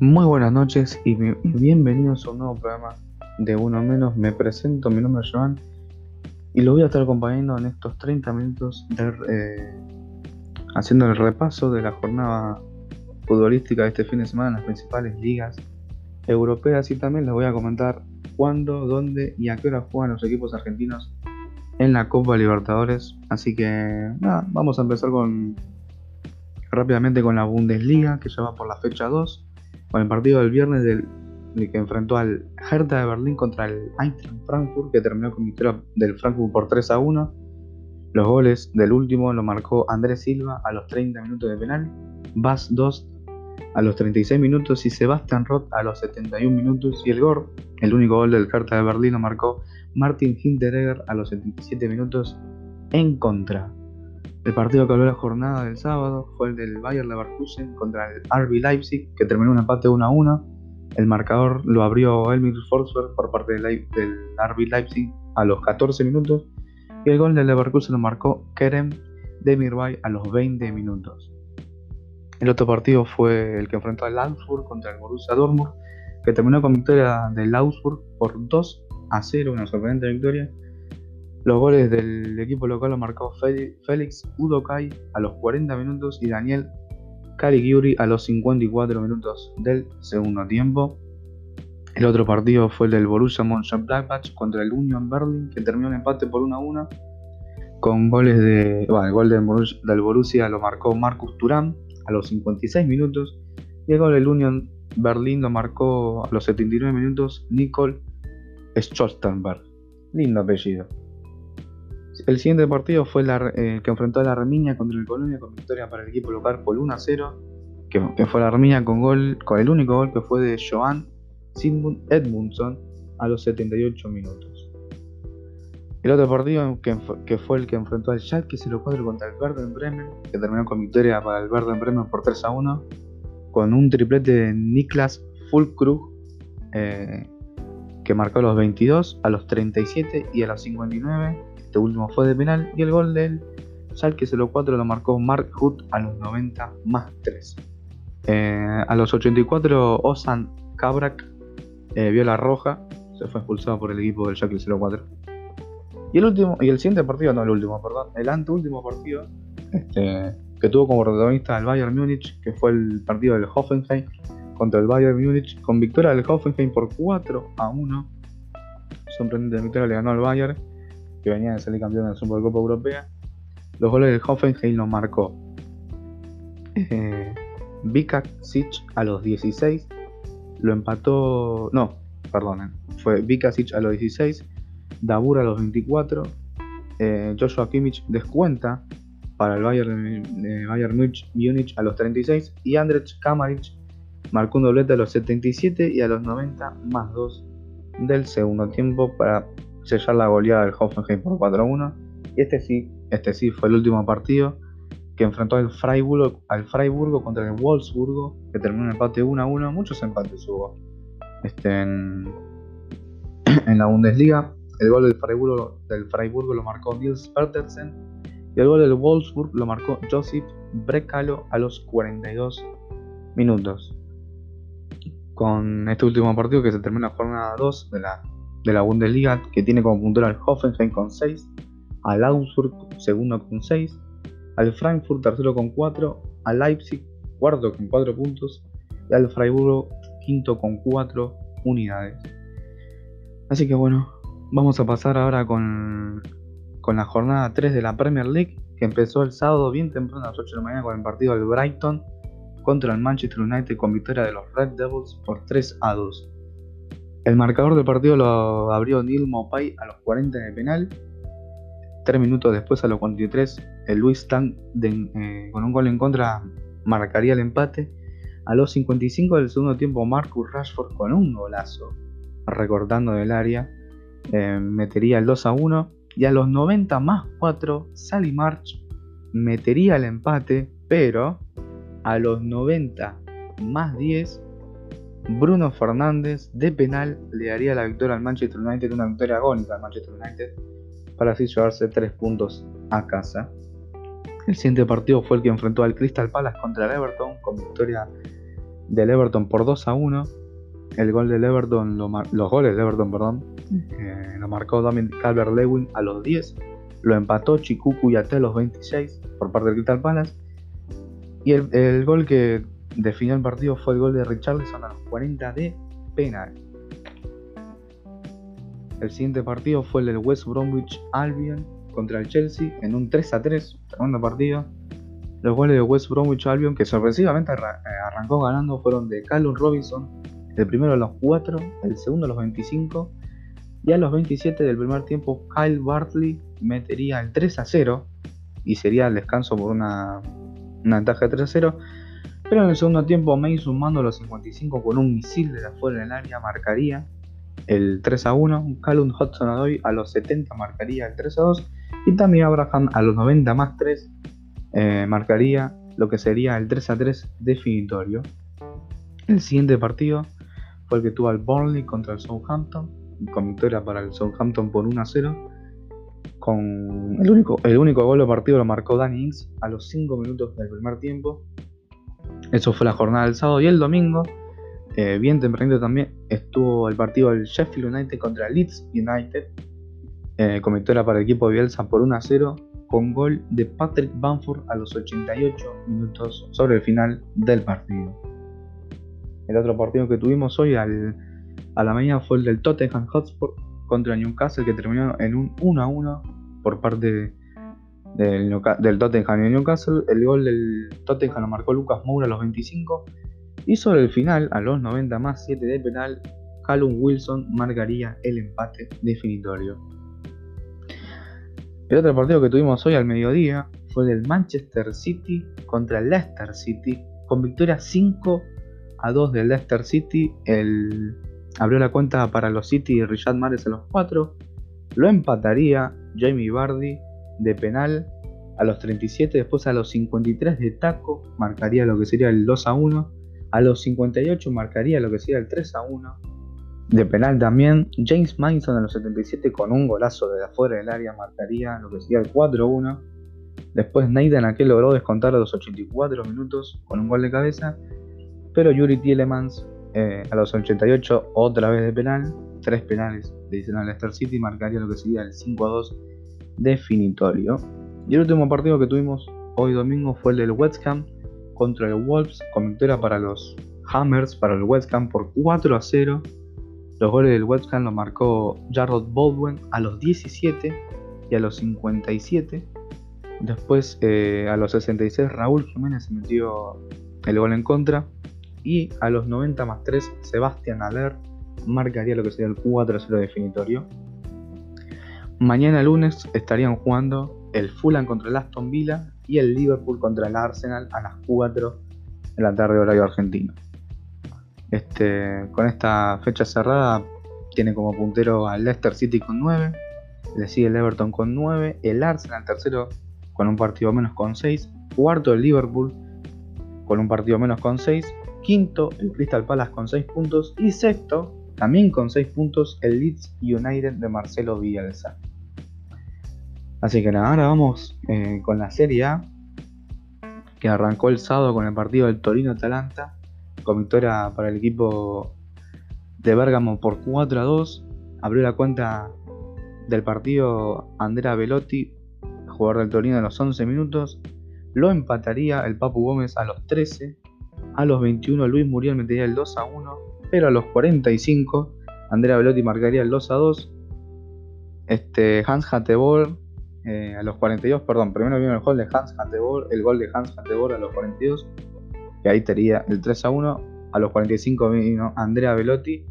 Muy buenas noches y bienvenidos a un nuevo programa de Uno Menos. Me presento, mi nombre es Joan y lo voy a estar acompañando en estos 30 minutos eh, haciendo el repaso de la jornada futbolística de este fin de semana en las principales ligas europeas y también les voy a comentar cuándo, dónde y a qué hora juegan los equipos argentinos en la Copa Libertadores. Así que nada, vamos a empezar con rápidamente con la Bundesliga que ya va por la fecha 2 con el partido del viernes del, que enfrentó al Hertha de Berlín contra el Eintracht Frankfurt, que terminó con victoria del Frankfurt por 3 a 1. Los goles del último lo marcó Andrés Silva a los 30 minutos de penal, Bas 2 a los 36 minutos y Sebastian Roth a los 71 minutos. Y el gol, el único gol del Hertha de Berlín, lo marcó Martin Hinteregger a los 77 minutos en contra. El partido que abrió la jornada del sábado fue el del Bayer Leverkusen contra el RB Leipzig, que terminó un empate 1 a 1. El marcador lo abrió Elmir Forsberg por parte del, RB Leipzig a los 14 minutos. Y el gol del Leverkusen lo marcó Kerem Demirbay a los 20 minutos. El otro partido fue el que enfrentó al Augsburg contra el Borussia Dortmund, que terminó con victoria del Augsburg por 2 a 0, una sorprendente victoria. Los goles del equipo local lo marcó Félix Udokai a los 40 minutos y Daniel Caligiuri a los 54 minutos del segundo tiempo. El otro partido fue el del Borussia Mönchengladbach contra el Union Berlin, que terminó en empate por 1 a 1, con goles de. Bueno, el gol del Borussia, lo marcó Marcus Turán a los 56 minutos, y el gol del Union Berlin lo marcó a los 79 minutos Nicole Schottenberg. Lindo apellido. El siguiente partido fue el eh, que enfrentó a la Arminia contra el Colonia con victoria para el equipo local por 1 a 0, que, fue la Arminia con gol, con el único gol que fue de Joan Sigmund Edmundson a los 78 minutos. El otro partido que, fue el que enfrentó al Schalke 04 contra el Werder Bremen, que terminó con victoria para el Werder Bremen por 3 a 1, con un triplete de Niklas Fulkrug, eh, que marcó a los 22, a los 37 y a los 59 este último fue de penal y el gol del Schalke 04 lo marcó Mark Hood a los 90 más 3. Eh, a los 84 Osan Kabrak eh, vio la roja, se fue expulsado por el equipo del Schalke 04. Y el último y el siguiente partido, no el último, perdón, el anteúltimo partido este, que tuvo como protagonista el Bayern Múnich, que fue el partido del Hoffenheim contra el Bayern Múnich, con victoria del Hoffenheim por 4 a 1. Sorprendente victoria le ganó al Bayern que venía de salir campeón de la Supercopa Europea. Los goles del Hoffenheim los marcó eh, a los 16, lo empató, no, perdonen, fue Vikasic a los 16, Dabur a los 24, eh, Joshua Kimmich descuenta para el Bayern, eh, Bayern Munich a los 36 y Andrzej Kamaric marcó un doblete a los 77 y a los 90 más 2 del segundo tiempo para sellar la goleada del Hoffenheim por 4-1. Y este sí, este sí fue el último partido que enfrentó al Freiburgo, al Freiburgo contra el Wolfsburgo, que terminó en empate 1-1. Muchos empates hubo este, en, la Bundesliga. El gol del Freiburgo, del Freiburgo lo marcó Nils Petersen y el gol del Wolfsburg lo marcó Josip Brekalo a los 42 minutos. Con este último partido que se termina la jornada 2 de la de la Bundesliga, que tiene como puntual al Hoffenheim con 6, al Augsburg segundo con 6, al Frankfurt tercero con 4, al Leipzig cuarto con 4 puntos y al Freiburgo quinto con 4 unidades. Así que bueno, vamos a pasar ahora con, con la jornada 3 de la Premier League, que empezó el sábado bien temprano a las 8 de la mañana con el partido del Brighton contra el Manchester United con victoria de los Red Devils por 3 a 2. El marcador del partido lo abrió Neil Mopay a los 40 en el penal. Tres minutos después, a los 43, el Luis Tang eh, con un gol en contra marcaría el empate. A los 55 del segundo tiempo, Marcus Rashford con un golazo, recortando del área, eh, metería el 2 a 1. Y a los 90 más 4, Sally March metería el empate, pero a los 90 más 10, Bruno Fernández de penal le daría la victoria al Manchester United, una victoria agónica al Manchester United, para así llevarse tres puntos a casa. El siguiente partido fue el que enfrentó al Crystal Palace contra el Everton, con victoria del Everton por 2 a 1. El gol del Everton, los goles del Everton, perdón, eh, lo marcó Damien Calvert-Lewin a los 10. Lo empató Chikuku y a los 26 por parte del Crystal Palace. Y el, gol que definió el partido fue el gol de Richarlison a los 40 de penal. El siguiente partido fue el del West Bromwich Albion contra el Chelsea en un 3 a 3, segundo partido. Los goles de West Bromwich Albion, que sorpresivamente eh, arrancó ganando, fueron de Callum Robinson, el primero a los 4, el segundo a los 25, y a los 27 del primer tiempo Kyle Bartley metería el 3 a 0 y sería el descanso por una, una ventaja de 3 a 0. Pero en el segundo tiempo, May sumando los 55 con un misil de afuera del área marcaría el 3 a 1. Callum Hudson Adoy a los 70 marcaría el 3 a 2. Y también Abraham a los 90 más 3 eh, marcaría lo que sería el 3 a 3 definitorio. El siguiente partido fue el que tuvo al Burnley contra el Southampton, con victoria para el Southampton por 1 a 0. Con el único, el único gol del partido lo marcó Danny Ings a los 5 minutos del primer tiempo. Eso fue la jornada del sábado y el domingo. Eh, bien tempranito también estuvo el partido del Sheffield United contra Leeds United. Eh, con victoria para el equipo de Bielsa por 1 a 0 con gol de Patrick Bamford a los 88 minutos sobre el final del partido. El otro partido que tuvimos hoy a la mañana fue el del Tottenham Hotspur contra Newcastle que terminó en un 1 a 1 por parte del, del Tottenham y Newcastle. El gol del Tottenham lo marcó Lucas Moura a los 25 y sobre el final, a los 90 más 7 de penal, Callum Wilson marcaría el empate definitorio. El otro partido que tuvimos hoy al mediodía fue el del Manchester City contra el Leicester City, con victoria 5 a 2 del Leicester City. El... Abrió la cuenta para los City y Richard Mares a los 4. Lo empataría Jamie Vardy de penal a los 37. Después a los 53 de taco marcaría lo que sería el 2 a 1. A los 58 marcaría lo que sería el 3 a 1. De penal también, James Mason a los 77 con un golazo de afuera del área marcaría lo que sería el 4-1. Después Nathan aquel logró descontar a los 84 minutos con un gol de cabeza. Pero Yuri Tielemans eh, a los 88 otra vez de penal. Tres penales le dicen al City marcaría lo que sería el 5-2 definitorio. Y el último partido que tuvimos hoy domingo fue el del West Ham contra el Wolves con para los Hammers, para el West Ham por 4 a 0. Los goles del West Ham los marcó Jarrod Baldwin a los 17 y a los 57. Después eh, a los 66 Raúl Jiménez se metió el gol en contra. Y a los 90 más 3 Sebastián Aller marcaría lo que sería el 4 a 0 definitorio. Mañana lunes estarían jugando el Fulham contra el Aston Villa y el Liverpool contra el Arsenal a las 4 de la tarde horario argentino. Este, con esta fecha cerrada tiene como puntero al Leicester City con 9, le sigue el Everton con 9, el Arsenal tercero con un partido menos con 6, cuarto el Liverpool con un partido menos con 6, quinto el Crystal Palace con 6 puntos y sexto también con 6 puntos el Leeds United de Marcelo Bielsa. Así que nada, ahora vamos eh, con la Serie A que arrancó el sábado con el partido del Torino-Atalanta con victoria para el equipo de Bergamo por 4 a 2. Abrió la cuenta del partido Andrea Velotti, jugador del Torino, a los 11 minutos. Lo empataría el Papu Gómez a los 13. A los 21 Luis Muriel metería el 2 a 1. Pero a los 45 Andrea Velotti marcaría el 2 a 2. Este, Hans Hattebor eh, a los 42, perdón, primero vino el gol de Hans Hattebor, el gol de Hans Hattebor a los 42 que ahí tenía el 3 a 1. A los 45 vino Andrea Velotti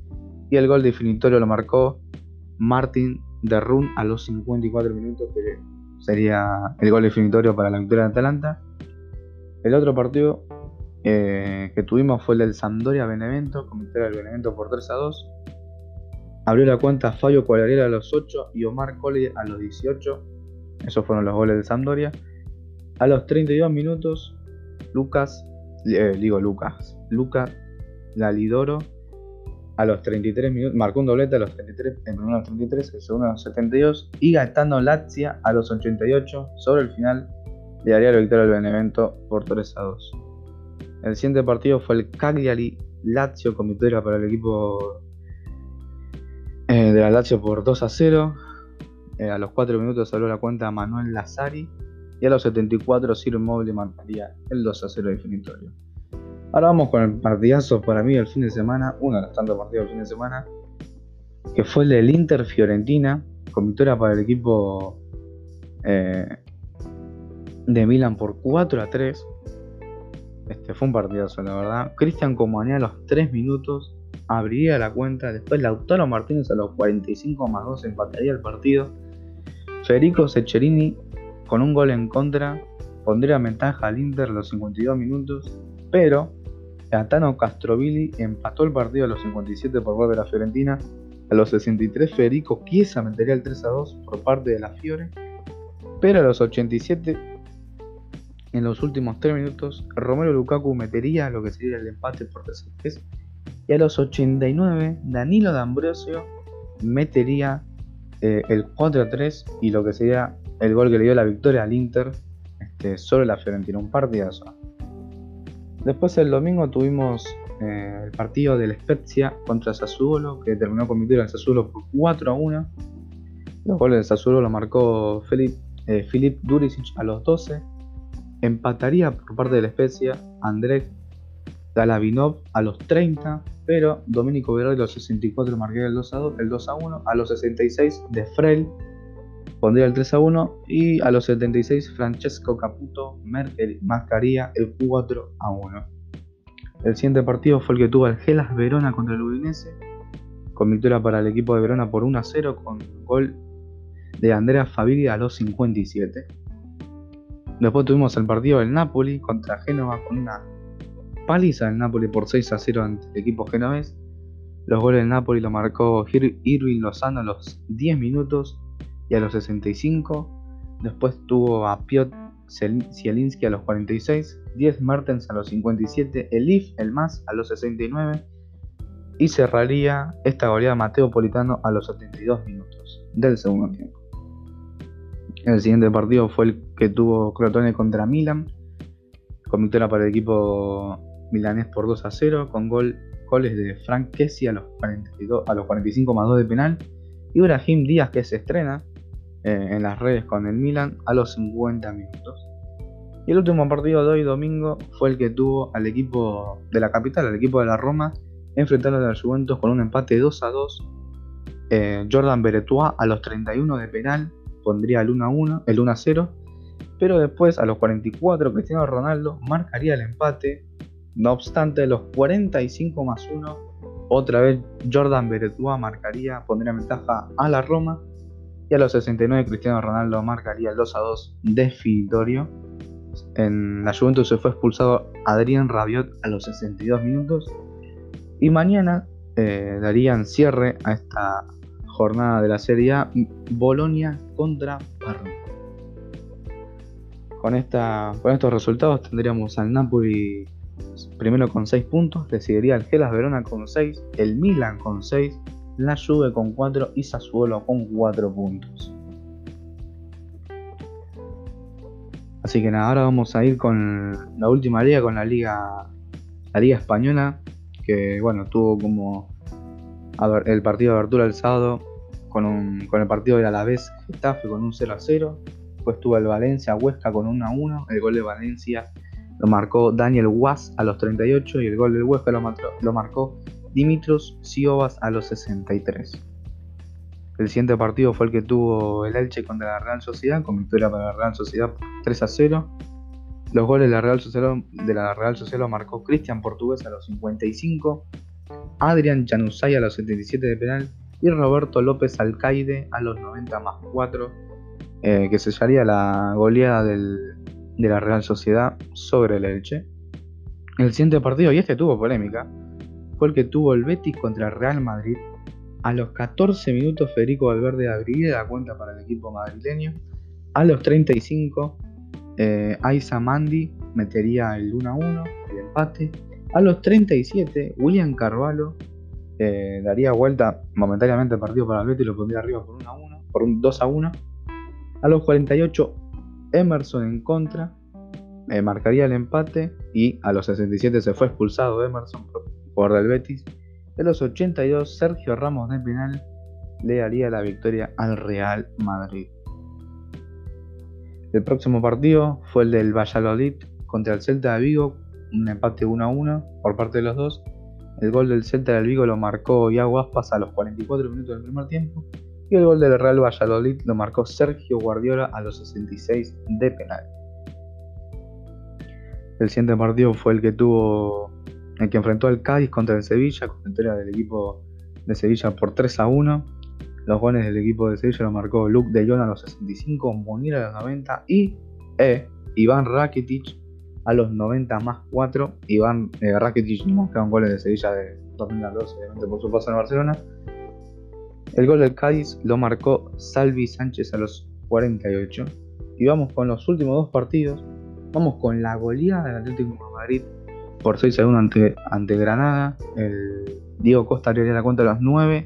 y el gol definitorio lo marcó Martin de Run a los 54 minutos, que sería el gol definitorio para la victoria de Atalanta. El otro partido eh, que tuvimos fue el del Sampdoria Benevento, con victoria del Benevento por 3 a 2. Abrió la cuenta Fabio Cuagliarella a los 8 y Omar Colli a los 18. Esos fueron los goles del Sampdoria. A los 32 minutos, Lucas eh, digo Lucas, Lucas Lalidoro a los 33 minutos, marcó un doblete a los 33, en primero a los 33, el segundo a los 72 y Gaetano Lazia a los 88 sobre el final le daría la victoria al Benevento por 3 a 2. El siguiente partido fue el Cagliari Lazio con victoria para el equipo eh, de la Lazio por 2 a 0. Eh, a los 4 minutos salió la cuenta Manuel Lazari y a los 74 Ciro Móvil marcaría el 2 a 0 definitorio. Ahora vamos con el partidazo para mí del fin de semana, uno de los tantos partidos del fin de semana, que fue el del Inter Fiorentina, con victoria para el equipo eh, de Milan por 4 a 3. Este fue un partidazo, la verdad. Cristian Comanía a los 3 minutos abriría la cuenta. Después Lautaro Martínez a los 45 más 2 empataría el partido. Federico Secherini con un gol en contra pondría ventaja al Inter a los 52 minutos. Pero Gatano Castrovilli empató el partido a los 57 por parte de la Fiorentina. A los 63 Federico Chiesa metería el 3 a 2 por parte de la Fiore. Pero a los 87 en los últimos 3 minutos, Romero Lukaku metería lo que sería el empate por 3 Y a los 89, Danilo D'Ambrosio metería eh, el 4 3 y lo que sería el gol que le dio la victoria al Inter este, sobre la Fiorentina. Un partidazo. Después el domingo tuvimos eh, el partido del Spezia contra Sassuolo, que terminó con victoria del Sassuolo por 4 a 1. Los goles del Sassuolo lo marcó eh, Filip Duricic a los 12 Empataría por parte de la Especia André Galavinov a los 30, pero Domenico Verón a los 64 marcaría el 2 a, 2, el 2 a 1, a los 66 de Freil pondría el 3 a 1 y a los 76 Francesco Caputo marcaría el 4 a 1. El siguiente partido fue el que tuvo el Gelas Verona contra el Udinese, con victoria para el equipo de Verona por 1 a 0 con gol de Andrea Fabili a los 57. Después tuvimos el partido del Napoli contra Génova con una paliza del Napoli por 6 a 0 ante el equipo genovés. Los goles del Napoli lo marcó Irving Lozano a los 10 minutos y a los 65. Después tuvo a Piotr Zielinski a los 46, 10 Mertens a los 57, Elif, el más, a los 69. Y cerraría esta goleada Mateo Politano a los 72 minutos del segundo tiempo. El siguiente partido fue el que tuvo Crotone contra Milan, con victoria para el equipo milanés por 2 a 0, con gol, goles de Frank Kessi a los, 42, a los 45 más 2 de penal, y Brahim Díaz que se estrena eh, en las redes con el Milan a los 50 minutos. Y el último partido de hoy domingo fue el que tuvo al equipo de la capital, al equipo de la Roma, enfrentando a los Juventus con un empate 2 a 2. Eh, Jordan Beretua a los 31 de penal pondría el 1 a 1, el 1 a 0, pero después a los 44 Cristiano Ronaldo marcaría el empate. No obstante, los 45 más 1, otra vez Jordan Beretua marcaría, pondría ventaja a la Roma. Y a los 69 Cristiano Ronaldo marcaría el 2 a 2 definitorio. En la Juventus se fue expulsado Adrián Rabiot a los 62 minutos. Y mañana eh, darían cierre a esta jornada de la Serie A, Bolonia contra Parma. Con, esta, con estos resultados tendríamos al Napoli primero con 6 puntos, le seguiría el Gelas Verona con 6, el Milan con 6, la Juve con 4 y Sassuolo con 4 puntos. Así que nada, ahora vamos a ir con la última liga, con la liga, la liga española, que bueno, tuvo como el partido de abertura el sábado con, con el partido del Alavés Getafe con un 0 a 0. Después tuvo el Valencia Huesca con 1 a 1. El gol de Valencia lo marcó Daniel Was a los 38 y el gol del Huesca lo, marcó Dimitros Siobas a los 63. El siguiente partido fue el que tuvo el Elche contra la Real Sociedad, con victoria para la Real Sociedad 3 a 0. Los goles de la Real Sociedad, de lo marcó Cristian Portugués a los 55, Adrian Januzaj a los 77 de penal y Roberto López Alcaide a los 90 más 4, eh, que sellaría la goleada de la Real Sociedad sobre el Elche. El siguiente partido, y este tuvo polémica, fue el que tuvo el Betis contra el Real Madrid. A los 14 minutos Federico Valverde abriría la cuenta para el equipo madrileño. A los 35 eh, Aiza Mandi metería el 1 a 1, el empate. A los 37, William Carvalho eh, daría vuelta momentáneamente el partido para el Betis y lo pondría arriba por 1 a 1, por un 2 a 1. A los 48, Emerson en contra. eh, marcaría el empate y a los 67 se fue expulsado Emerson por del Betis. En los 82 Sergio Ramos de penal le daría la victoria al Real Madrid. El próximo partido fue el del Valladolid contra el Celta de Vigo, un empate 1 a 1 por parte de los dos. El gol del Celta de Vigo lo marcó Iago Aspas a los 44 minutos del primer tiempo el gol del Real Valladolid lo marcó Sergio Guardiola a los 66 de penal. El siguiente partido fue el que tuvo el que enfrentó al Cádiz contra el Sevilla, con victoria del equipo de Sevilla por 3 a 1. Los goles del equipo de Sevilla lo marcó Luke de Jong a los 65, Munir a los 90 y e, Iván Rakitic a los 90 más 4. Iván eh, Rakitic no un goles de Sevilla de 2012, obviamente por su paso en Barcelona. El gol del Cádiz lo marcó Salvi Sánchez a los 48. Y vamos con los últimos dos partidos. Vamos con la goleada del Atlético de Madrid por 6 a 1 ante, Granada. Diego Costa haría la cuenta a los 9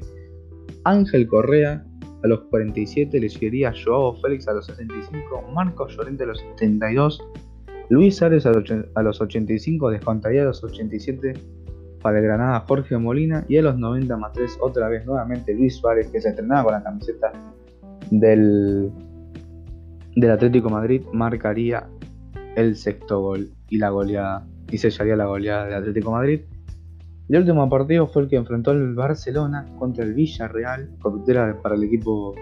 Ángel Correa a los 47 le seguiría Joao Félix a los 65, Marcos Llorente a los 72, Luis Ares a los 85, descontaría a los 87 para el Granada Jorge Molina y a los 90 más 3 otra vez nuevamente Luis Suárez que se estrenaba con la camiseta del, del Atlético Madrid marcaría el sexto gol y la goleada y sellaría la goleada del Atlético Madrid el último partido fue el que enfrentó el Barcelona contra el Villarreal, victoria para el equipo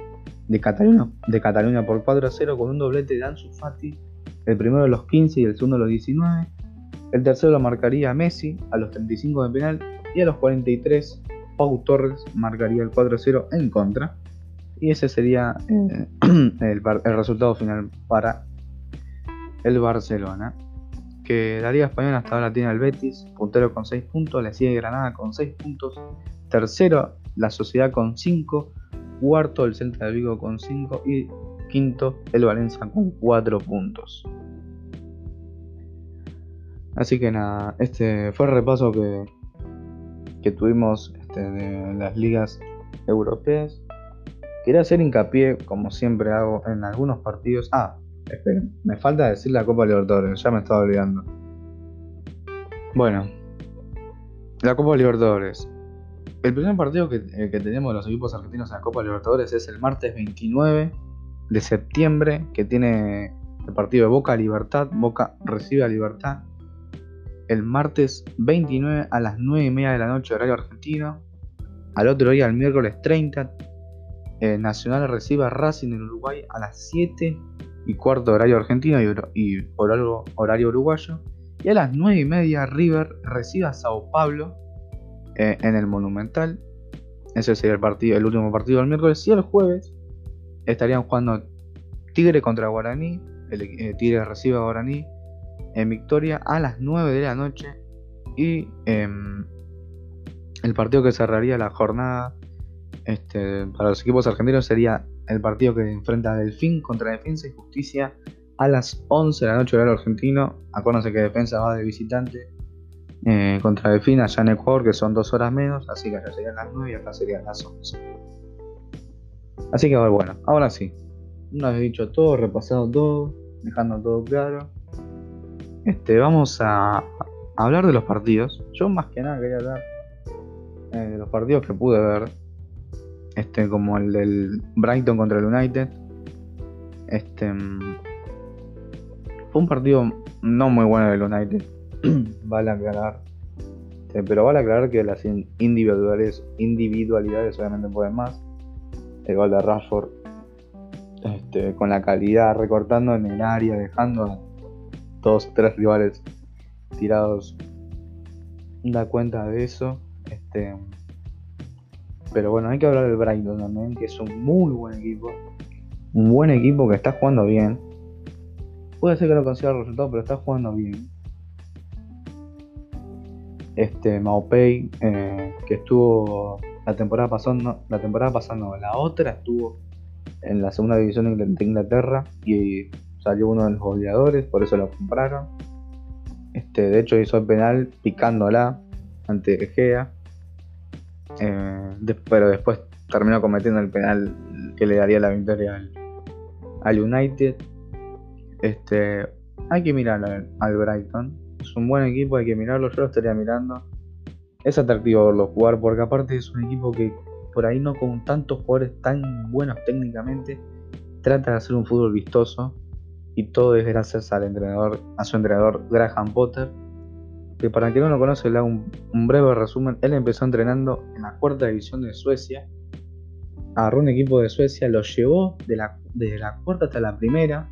de Cataluña, de Cataluña por 4 a 0 con un doblete de Ansu Fati, el primero a los 15 y el segundo a los 19. El tercero lo marcaría Messi a los 35 de penal y a los 43 Pau Torres marcaría el 4 a 0 en contra. Y ese sería eh, el resultado final para el Barcelona que la Liga Española hasta ahora tiene al Betis, puntero con 6 puntos, le sigue Granada con 6 puntos, tercero la Sociedad con 5, cuarto el Celta de Vigo con 5 y quinto el Valencia con 4 puntos. Así que nada, este fue el repaso que, que tuvimos este, de las ligas europeas. Quería hacer hincapié, como siempre hago, en algunos partidos. Ah, Esperen, me falta decir la Copa Libertadores, ya me estaba olvidando. Bueno, la Copa Libertadores. El primer partido que, eh, que tenemos los equipos argentinos en la Copa Libertadores es el martes 29 de septiembre, que tiene el partido de Boca Libertad. Boca recibe a Libertad. El martes 29 a las 9 y media de la noche, horario argentino. Al otro día, el miércoles 30, eh, Nacional recibe a Racing en Uruguay a las 7 y cuarto horario argentino y, horario, horario, uruguayo. Y a las 9 y media River recibe a Sao Pablo eh, en el Monumental. Ese sería el, partido, el último partido del miércoles. Y el jueves estarían jugando Tigre contra Guaraní. El, eh, Tigre recibe a Guaraní en victoria a las 9 de la noche. Y em, el partido que cerraría la jornada este, para los equipos argentinos sería el partido que enfrenta Delfín contra Defensa y Justicia a las 11 de la noche horario argentino. Acuérdense que Defensa va de visitante eh, contra Delfín allá en Ecuador, que son dos horas menos, así que allá serían las 9 y acá serían las 11. Así que bueno, ahora sí. Una vez dicho todo, repasado todo, dejando todo claro. Este, vamos a, hablar de los partidos. Yo más que nada quería hablar eh, de los partidos que pude ver este, como el del Brighton contra el United. Este fue un partido no muy bueno del United, vale aclarar. Este, pero vale aclarar que las individuales, individualidades obviamente pueden más. El gol de Rashford este, con la calidad, recortando en el área, dejando dos, tres rivales tirados. Da cuenta de eso. Este, pero bueno, hay que hablar del Brighton también, que es un muy buen equipo. Un buen equipo que está jugando bien. Puede ser que no consiga el resultado, pero está jugando bien. Este Maupay, eh, que estuvo la temporada pasada, la temporada pasada la otra estuvo en la segunda división de Inglaterra y salió uno de los goleadores, por eso lo compraron. Este, de hecho hizo el penal picándola ante Egea. Eh, pero después terminó cometiendo el penal que le daría la victoria al, United. Este, hay que mirar al, Brighton. Es un buen equipo, hay que mirarlo. Yo lo estaría mirando. Es atractivo verlo jugar porque aparte es un equipo que por ahí no con tantos jugadores tan buenos técnicamente trata de hacer un fútbol vistoso y todo es gracias al entrenador, a su entrenador Graham Potter, que para quien no lo conoce le hago un, breve resumen. Él empezó entrenando en la cuarta división de Suecia, agarró un equipo de Suecia, lo llevó de la, desde la cuarta hasta la primera,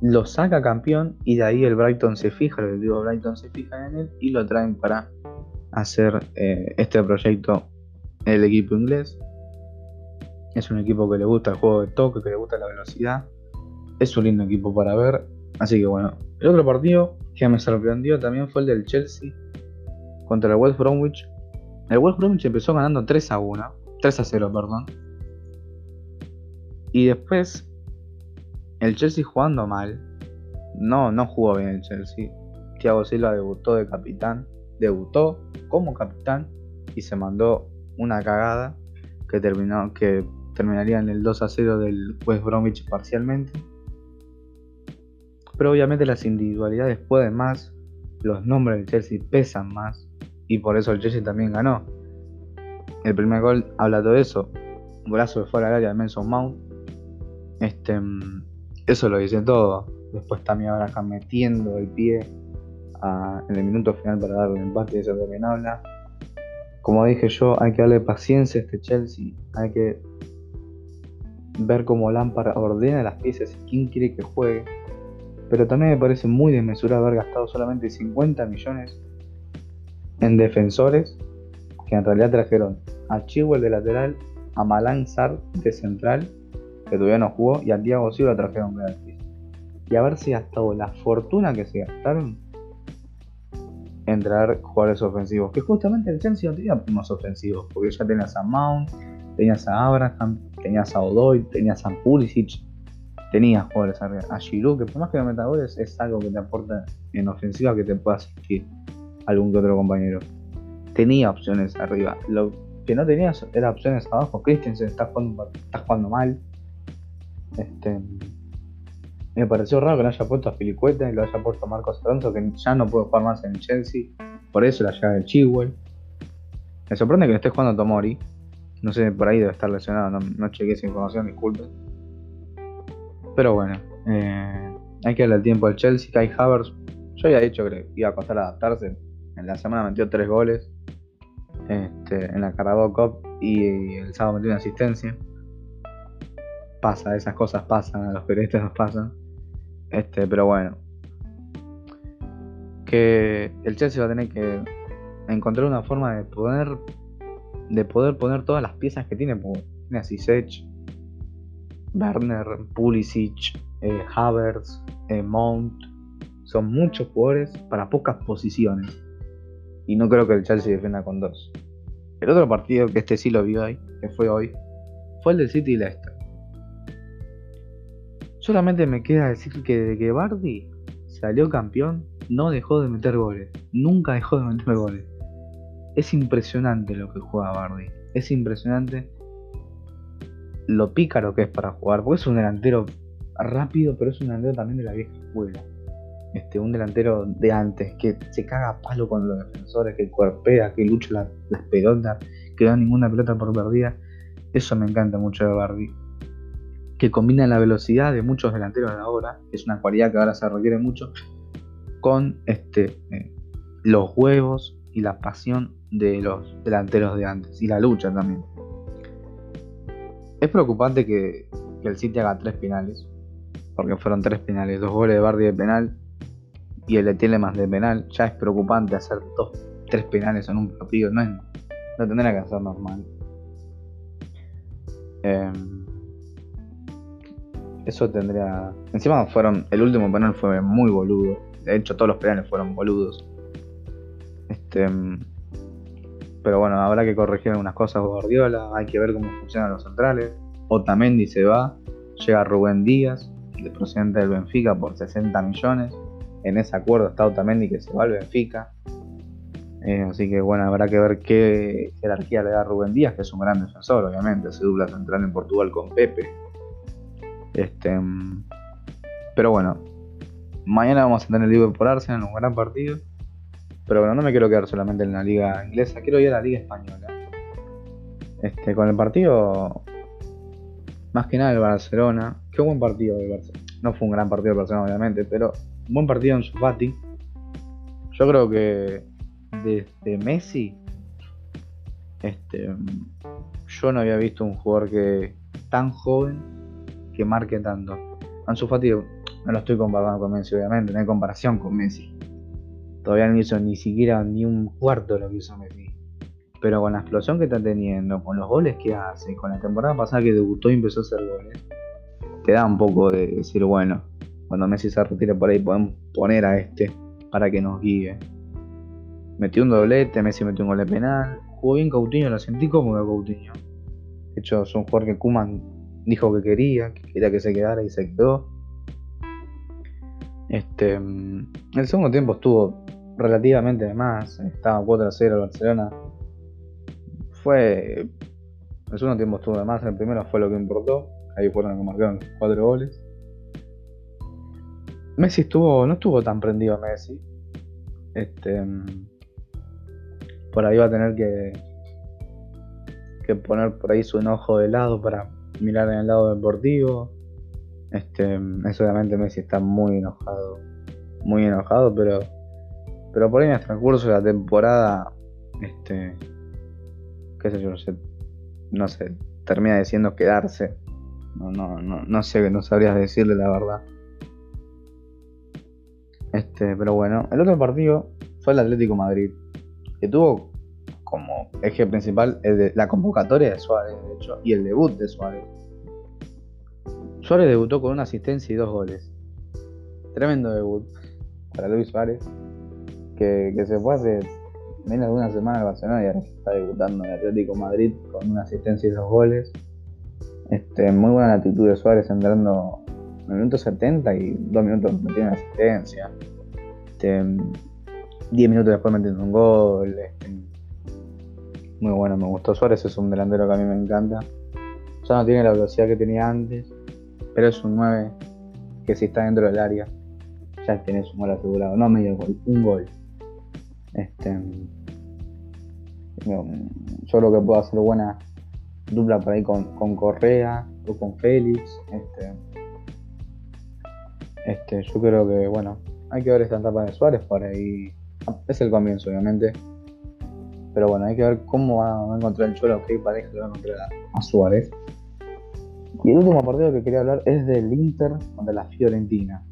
lo saca campeón y de ahí el Brighton se fija, el digo Brighton se fija en él y lo traen para hacer eh, este proyecto el equipo inglés. Es un equipo que le gusta el juego de toque, que le gusta la velocidad. Es un lindo equipo para ver. Así que bueno, el otro partido que me sorprendió también fue el del Chelsea contra el West Bromwich. El West Bromwich empezó ganando 3 a 1, 3 a 0, perdón. Y después el Chelsea jugando mal. No, no jugó bien el Chelsea. Thiago Silva debutó de capitán, debutó como capitán y se mandó una cagada que terminó que terminaría en el 2 a 0 del West Bromwich parcialmente. Pero obviamente las individualidades pueden más, los nombres del Chelsea pesan más y por eso el Chelsea también ganó. El primer gol habla todo eso. Un brazo de fuera del área de Mason Mount. Este, eso lo dice todo. Después también ahora metiendo el pie en el minuto final para darle un empate, eso también habla. Como dije yo, hay que darle paciencia a este Chelsea. Hay que ver cómo Lampard ordena las piezas y quién quiere que juegue. Pero también me parece muy desmesurado haber gastado solamente 50 millones en defensores que en realidad trajeron a Chihuahua de lateral, a Malang Sar de central, que todavía no jugó, y a Diego Silva trajeron gratis. Y si gastado la fortuna que se gastaron en traer jugadores ofensivos. Que justamente el Chelsea no tenía más ofensivos, porque ya tenías a Mount, tenías a Abraham, tenías a Odoy, tenías a Pulisic, tenías jugadores arriba. A Giroud, que por más que no meta goles, es algo que te aporta en ofensiva que te pueda asistir algún que otro compañero. Tenía opciones arriba. Lo que no tenías era opciones abajo. Christensen está jugando, está jugando mal. Este, me pareció raro que no haya puesto a Filicueta y lo haya puesto a Marcos Alonso, que ya no puede jugar más en Chelsea. Por eso la llegada de Chihuahua. Me sorprende que no esté jugando Tomori. No sé, por ahí debe estar lesionado, no, no chequeé esa información, disculpen. Pero bueno, eh, hay que darle el tiempo al Chelsea. Kai Havertz, yo había dicho que iba a costar adaptarse. En la semana metió tres goles este, en la Carabao Cup y el sábado metió una asistencia. Pasa, esas cosas pasan, a los periodistas nos pasan. Este, pero bueno. Que el Chelsea va a tener que encontrar una forma de poder de poder poner todas las piezas que tiene, como tiene a Werner, Pulisic, eh, Havertz, eh, Mount. Son muchos jugadores para pocas posiciones. Y no creo que el Chelsea defienda con dos. El otro partido que este sí lo vi hoy, que fue hoy, fue el del City Leicester. Solamente me queda decir que desde que Bardi salió campeón, no dejó de meter goles. Nunca dejó de meter goles. Es impresionante lo que juega Bardi. Es impresionante lo pícaro que es para jugar. Porque es un delantero rápido, pero es un delantero también de la vieja escuela. Este, un delantero de antes, que se caga a palo con los defensores, que cuerpea, que lucha las pelotas, que da ninguna pelota por perdida. Eso me encanta mucho de Bardi. Que combina la velocidad de muchos delanteros de ahora, que es una cualidad que ahora se requiere mucho, con este, eh, los huevos y la pasión de los delanteros de antes. Y la lucha también. Es preocupante que, el City haga tres penales, porque fueron tres penales, dos goles de Bardi de penal y el de más de penal. Ya es preocupante hacer tres penales en un partido, no, es, no tendría que hacer normal. Em, eso tendría. Encima fueron. El último penal fue muy boludo. De hecho, todos los penales fueron boludos. Este. Pero bueno, habrá que corregir algunas cosas Guardiola, hay que ver cómo funcionan los centrales. Otamendi se va, llega Rubén Díaz, el presidente del Benfica, por 60 millones. En ese acuerdo está Otamendi que se va al Benfica. Eh, así que bueno, habrá que ver qué jerarquía le da Rubén Díaz, que es un gran defensor, obviamente, se dupla central en Portugal con Pepe. Este, pero bueno, Mañana vamos a tener el Liverpool Arsenal, un gran partido. Pero bueno, no me quiero quedar solamente en la liga inglesa, quiero ir a la liga española. Este, con el partido, más que nada el Barcelona. Qué buen partido el Barcelona. No fue un gran partido el Barcelona, obviamente, pero un buen partido en su. Yo creo que desde Messi, este, yo no había visto un jugador que tan joven que marque tanto. Ansu Fati no lo estoy comparando con Messi, obviamente, no hay comparación con Messi. Todavía no hizo ni siquiera ni un cuarto lo que hizo Messi. Pero con la explosión que está teniendo, con los goles que hace, con la temporada pasada que debutó y empezó a hacer goles, te da un poco de decir, bueno, cuando Messi se retire por ahí podemos poner a este para que nos guíe. Metió un doblete, Messi metió un gol de penal, jugó bien Coutinho, lo sentí cómodo Coutinho. De hecho, es un jugador que Kuman dijo que quería, que quería que se quedara y se quedó. Este, mm, el segundo tiempo estuvo relativamente de más, estaba 4 a 0 el Barcelona. Fue. El segundo tiempo estuvo de más, el primero fue lo que importó. Ahí fueron los que marcaron 4 goles. Messi estuvo. no estuvo tan prendido Messi. Este. Por ahí va a tener que. que poner por ahí su enojo de lado para mirar en el lado deportivo. Este, es obviamente Messi está muy enojado, muy enojado, pero, pero por ahí en el transcurso de la temporada, este, qué sé yo, no sé, termina diciendo quedarse. No, no, no, no sé, no sabrías decirle la verdad. Este, pero bueno, el otro partido fue el Atlético Madrid, que tuvo como eje principal la convocatoria de Suárez, de hecho, y el debut de Suárez. Suárez debutó con una asistencia y dos goles. Tremendo debut para Luis Suárez, que, se fue hace menos de una semana al Barcelona y ahora está debutando en Atlético Madrid con una asistencia y dos goles. Este, muy buena actitud de Suárez entrando en el minuto 70 y dos minutos metiendo asistencia. Este, diez minutos después metiendo un gol. Este, muy bueno, me gustó Suárez, es un delantero que a mí me encanta. Ya no tiene la velocidad que tenía antes, pero es un 9 que si está dentro del área, ya tenés un gol asegurado. No medio gol, un gol. Este, yo creo que puedo hacer buena dupla por ahí con, Correa o con Félix. Este, este, yo creo que, bueno, hay que ver esta etapa de Suárez por ahí. Es el comienzo, obviamente. Pero bueno, hay que ver cómo va a encontrar el Cholo, qué pareja le va a encontrar a Suárez. Y el último partido que quería hablar es del Inter contra la Fiorentina.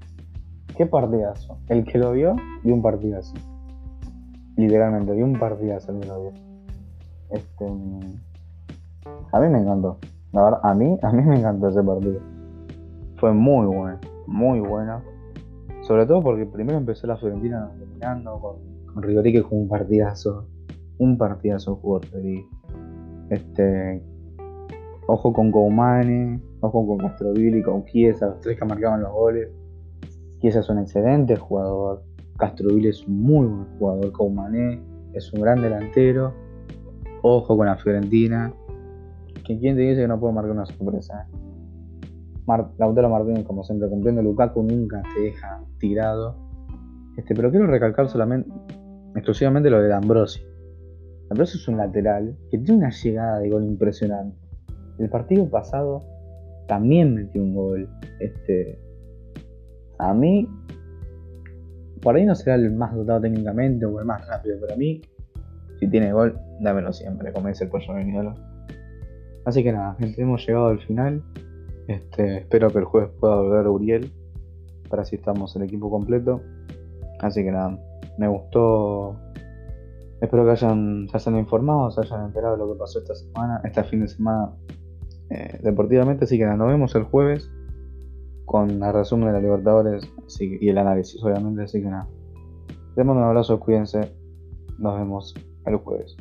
Qué partidazo. El que lo vio, vio un partidazo. Literalmente, vio un partidazo lo vio. Este, a mí me encantó. La verdad, a mí, a mí me encantó ese partido. Fue muy bueno, muy bueno. Sobre todo porque primero empezó la Fiorentina dominando con, con Rigori que jugó un partidazo. Un partidazo jugó Este, Ojo con Goumane, ojo con Castroville y con Chiesa, los tres que marcaban los goles. Chiesa es un excelente jugador, Castroville es un muy buen jugador, Coumane es un gran delantero. Ojo con la Fiorentina. ¿Quién te dice que no puede marcar una sorpresa? Mar Lautaro Martínez, como siempre, cumpliendo Lukaku nunca te deja tirado. Este, pero quiero recalcar solamente, exclusivamente lo de D'Ambrosio. D'Ambrosio es un lateral que tiene una llegada de gol impresionante. El partido pasado también metió un gol. Este, a mí, por ahí no será el más dotado técnicamente o el más rápido, pero a mí, si tiene gol, dámelo siempre, como dice el pollo de Así que nada, hemos llegado al final. Este, espero que el jueves pueda volver Uriel para así estamos el equipo completo. Así que nada, me gustó. Espero que hayan, se hayan informado, se hayan enterado de lo que pasó esta semana, este fin de semana eh, deportivamente. Así que nos vemos el jueves con la resumen de la Libertadores y el análisis, obviamente. Así que nada, mando un abrazo, cuídense. Nos vemos el jueves.